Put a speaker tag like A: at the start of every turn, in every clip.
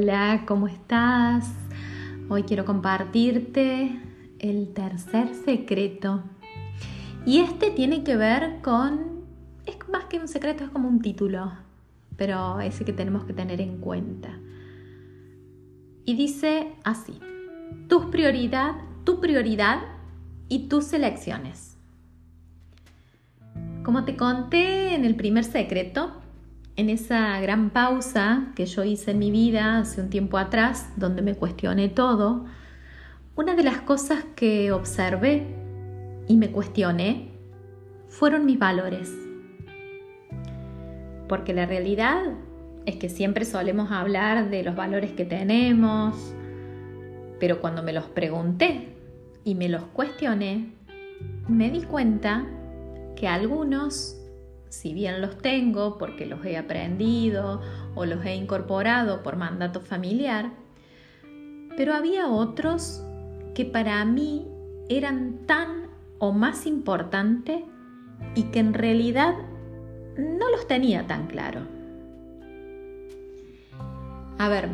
A: Hola, ¿cómo estás? Hoy quiero compartirte el tercer secreto. Y este tiene que ver con, es más que un secreto, es como un título, pero ese que tenemos que tener en cuenta. Y dice así, tu prioridad, tu prioridad y tus elecciones. Como te conté en el primer secreto, en esa gran pausa que yo hice en mi vida hace un tiempo atrás, donde me cuestioné todo, una de las cosas que observé y me cuestioné fueron mis valores. Porque la realidad es que siempre solemos hablar de los valores que tenemos, pero cuando me los pregunté y me los cuestioné, me di cuenta que algunos si bien los tengo porque los he aprendido o los he incorporado por mandato familiar, pero había otros que para mí eran tan o más importantes y que en realidad no los tenía tan claro. A ver,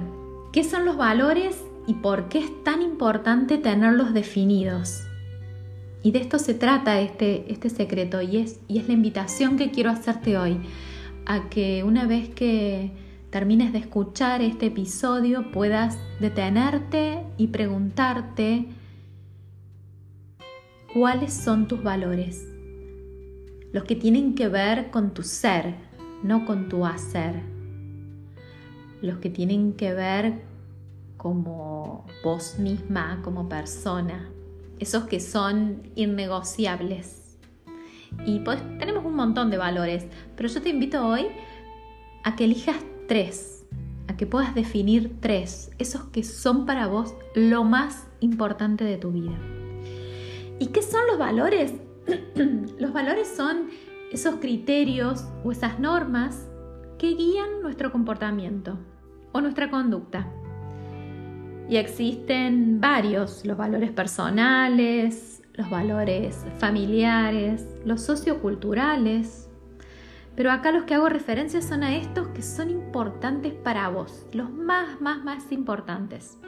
A: ¿qué son los valores y por qué es tan importante tenerlos definidos? Y de esto se trata este, este secreto y es, y es la invitación que quiero hacerte hoy a que una vez que termines de escuchar este episodio puedas detenerte y preguntarte cuáles son tus valores, los que tienen que ver con tu ser, no con tu hacer, los que tienen que ver como vos misma, como persona, esos que son innegociables. Y pues tenemos un montón de valores, pero yo te invito hoy a que elijas tres, a que puedas definir tres, esos que son para vos lo más importante de tu vida. ¿Y qué son los valores? los valores son esos criterios o esas normas que guían nuestro comportamiento o nuestra conducta. Y existen varios, los valores personales, los valores familiares, los socioculturales. Pero acá los que hago referencia son a estos que son importantes para vos, los más, más, más importantes.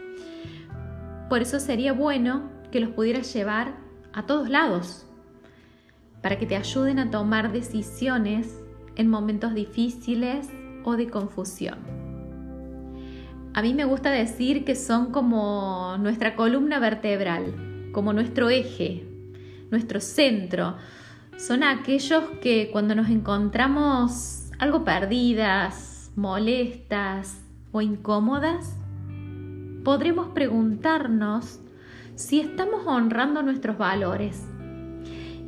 A: Por eso sería bueno que los pudieras llevar a todos lados, para que te ayuden a tomar decisiones en momentos difíciles o de confusión. A mí me gusta decir que son como nuestra columna vertebral, como nuestro eje, nuestro centro. Son aquellos que cuando nos encontramos algo perdidas, molestas o incómodas, podremos preguntarnos si estamos honrando nuestros valores.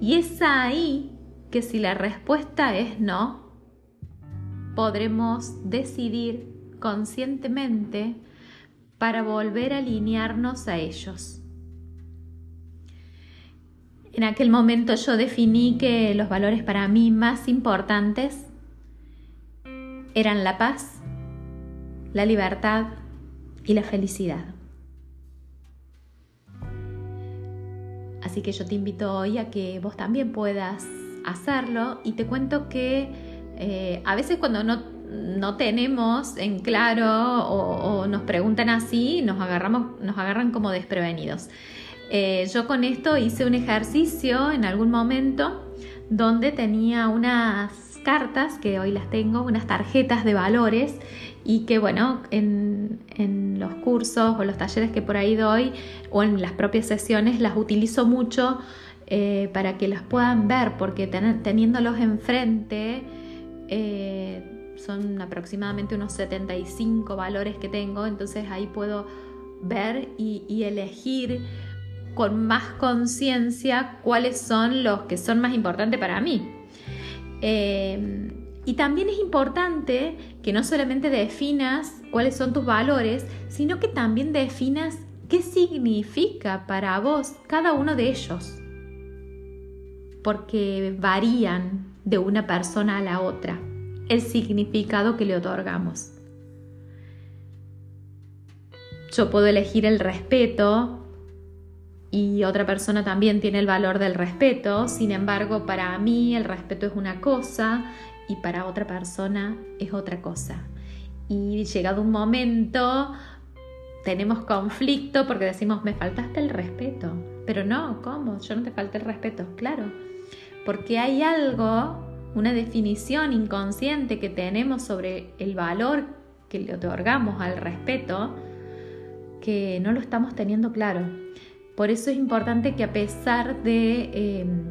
A: Y es ahí que si la respuesta es no, podremos decidir conscientemente para volver a alinearnos a ellos. En aquel momento yo definí que los valores para mí más importantes eran la paz, la libertad y la felicidad. Así que yo te invito hoy a que vos también puedas hacerlo y te cuento que eh, a veces cuando no no tenemos en claro o, nos preguntan así, nos, agarramos, nos agarran como desprevenidos. Eh, yo con esto hice un ejercicio en algún momento donde tenía unas cartas, que hoy las tengo, unas tarjetas de valores y que bueno, en, los cursos o los talleres que por ahí doy o en las propias sesiones las utilizo mucho eh, para que las puedan ver porque teniéndolos enfrente eh, son aproximadamente unos 75 valores que tengo, entonces ahí puedo ver y, elegir con más conciencia cuáles son los que son más importantes para mí. Eh, y también es importante que no solamente definas cuáles son tus valores, sino que también definas qué significa para vos cada uno de ellos. Porque varían de una persona a la otra el significado que le otorgamos. Yo puedo elegir el respeto y otra persona también tiene el valor del respeto, sin embargo para mí el respeto es una cosa y para otra persona es otra cosa. y llegado un momento tenemos conflicto porque decimos, me faltaste el respeto. Pero no, ¿cómo? Yo no te falté el respeto, claro. Porque hay algo, una definición inconsciente que tenemos sobre el valor que le otorgamos al respeto, que no lo estamos teniendo claro. Por eso es importante que a pesar de em,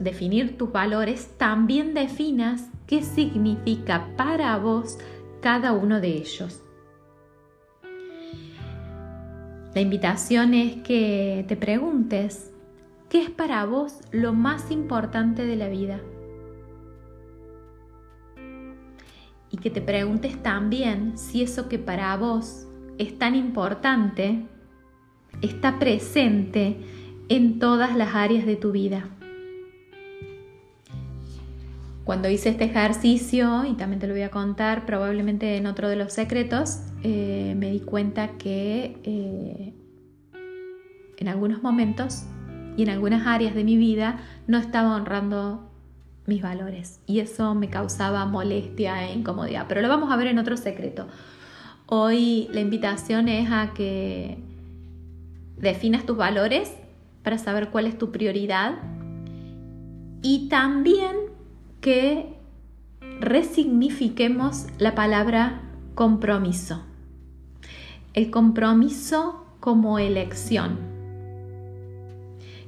A: definir tus valores, también definas qué significa para vos cada uno de ellos. La invitación es que te preguntes, ¿qué es para vos lo más importante de la vida? Y que te preguntes también si eso que para vos es tan importante está presente en todas las áreas de tu vida. Cuando hice este ejercicio, y también te lo voy a contar probablemente en otro de los secretos, eh, me di cuenta que eh, en algunos momentos y en algunas áreas de mi vida no estaba honrando mis valores y eso me causaba molestia e incomodidad. Pero lo vamos a ver en otro secreto. Hoy la invitación es a que definas tus valores para saber cuál es tu prioridad y también que resignifiquemos la palabra compromiso. El compromiso como elección.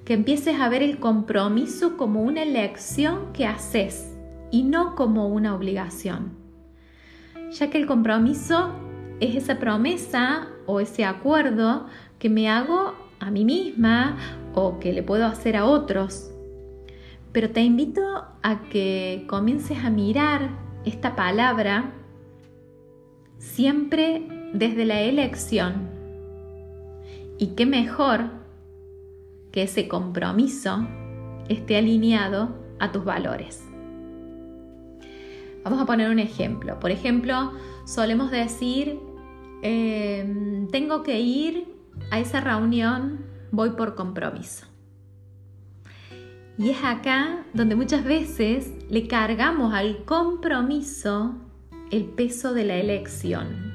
A: Que empieces a ver el compromiso como una elección que haces y no como una obligación. Ya que el compromiso es esa promesa o ese acuerdo que me hago a mí misma o que le puedo hacer a otros pero te invito a que comiences a mirar esta palabra siempre desde la elección. Y qué mejor que ese compromiso esté alineado a tus valores. Vamos a poner un ejemplo. Por ejemplo, solemos decir, em, tengo que ir a esa reunión, voy por compromiso. Y es acá donde muchas veces le cargamos al compromiso el peso de la elección.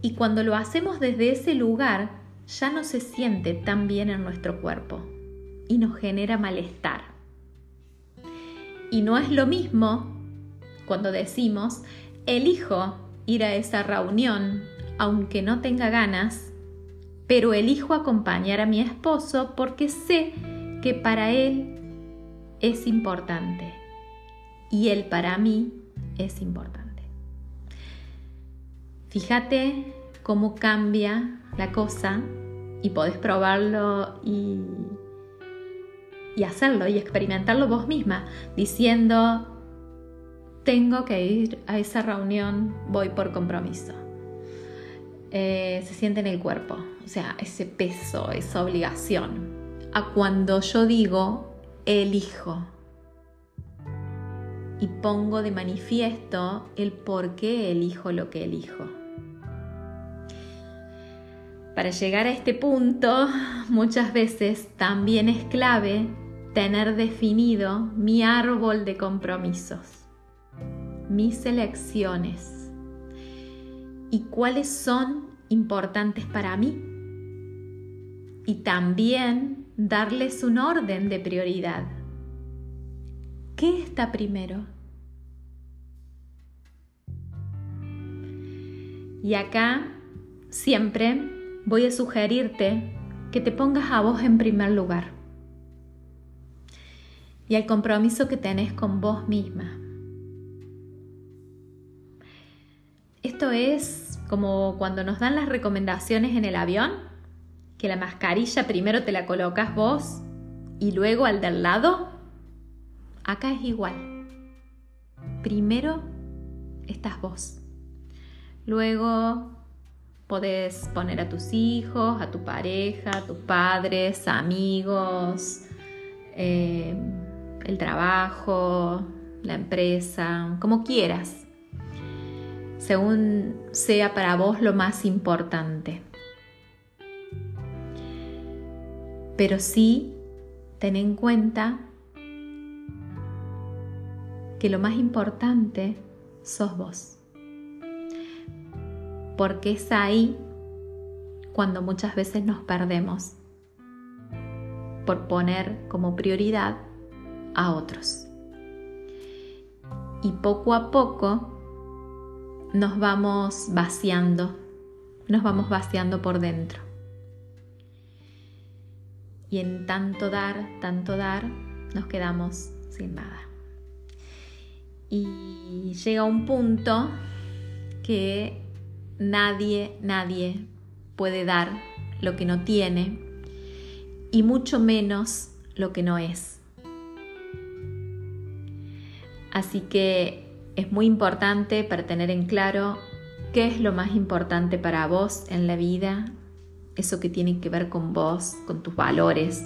A: Y cuando lo hacemos desde ese lugar, ya no se siente tan bien en nuestro cuerpo y nos genera malestar. Y no es lo mismo cuando decimos, elijo ir a esa reunión aunque no tenga ganas, pero elijo acompañar a mi esposo porque sé que para Él es importante y Él para mí es importante. Fíjate cómo cambia la cosa y podés probarlo y, y hacerlo y experimentarlo vos misma, diciendo, tengo que ir a esa reunión, voy por compromiso. Eh, se siente en el cuerpo, o sea, ese peso, esa obligación a cuando yo digo elijo y pongo de manifiesto el por qué elijo lo que elijo. Para llegar a este punto, muchas veces también es clave tener definido mi árbol de compromisos, mis elecciones y cuáles son importantes para mí. Y también darles un orden de prioridad. ¿Qué está primero? Y acá siempre voy a sugerirte que te pongas a vos en primer lugar y al compromiso que tenés con vos misma. Esto es como cuando nos dan las recomendaciones en el avión que la mascarilla primero te la colocas vos y luego al del lado, acá es igual. Primero estás vos. Luego podés poner a tus hijos, a tu pareja, a tus padres, amigos, eh, el trabajo, la empresa, como quieras, según sea para vos lo más importante. Pero sí, ten en cuenta que lo más importante sos vos. Porque es ahí cuando muchas veces nos perdemos por poner como prioridad a otros. Y poco a poco nos vamos vaciando, nos vamos vaciando por dentro. Y en tanto dar, tanto dar, nos quedamos sin nada. Y llega un punto que nadie, nadie puede dar lo que no tiene y mucho menos lo que no es. Así que es muy importante para tener en claro qué es lo más importante para vos en la vida, eso que tiene que ver con vos, con tus valores,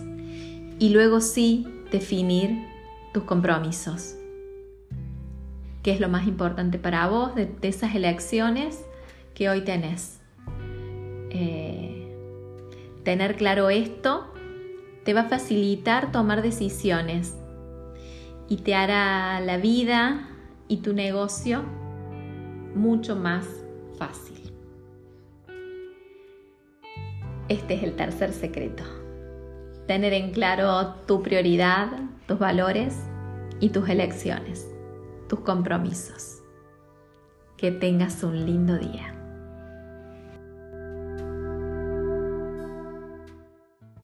A: y luego sí definir tus compromisos. ¿Qué es lo más importante para vos de, esas elecciones que hoy tenés? Eh, tener claro esto te va a facilitar tomar decisiones y te hará la vida y tu negocio mucho más fácil. Este es el tercer secreto. Tener en claro tu prioridad, tus valores y tus elecciones, tus compromisos. Que tengas un lindo día.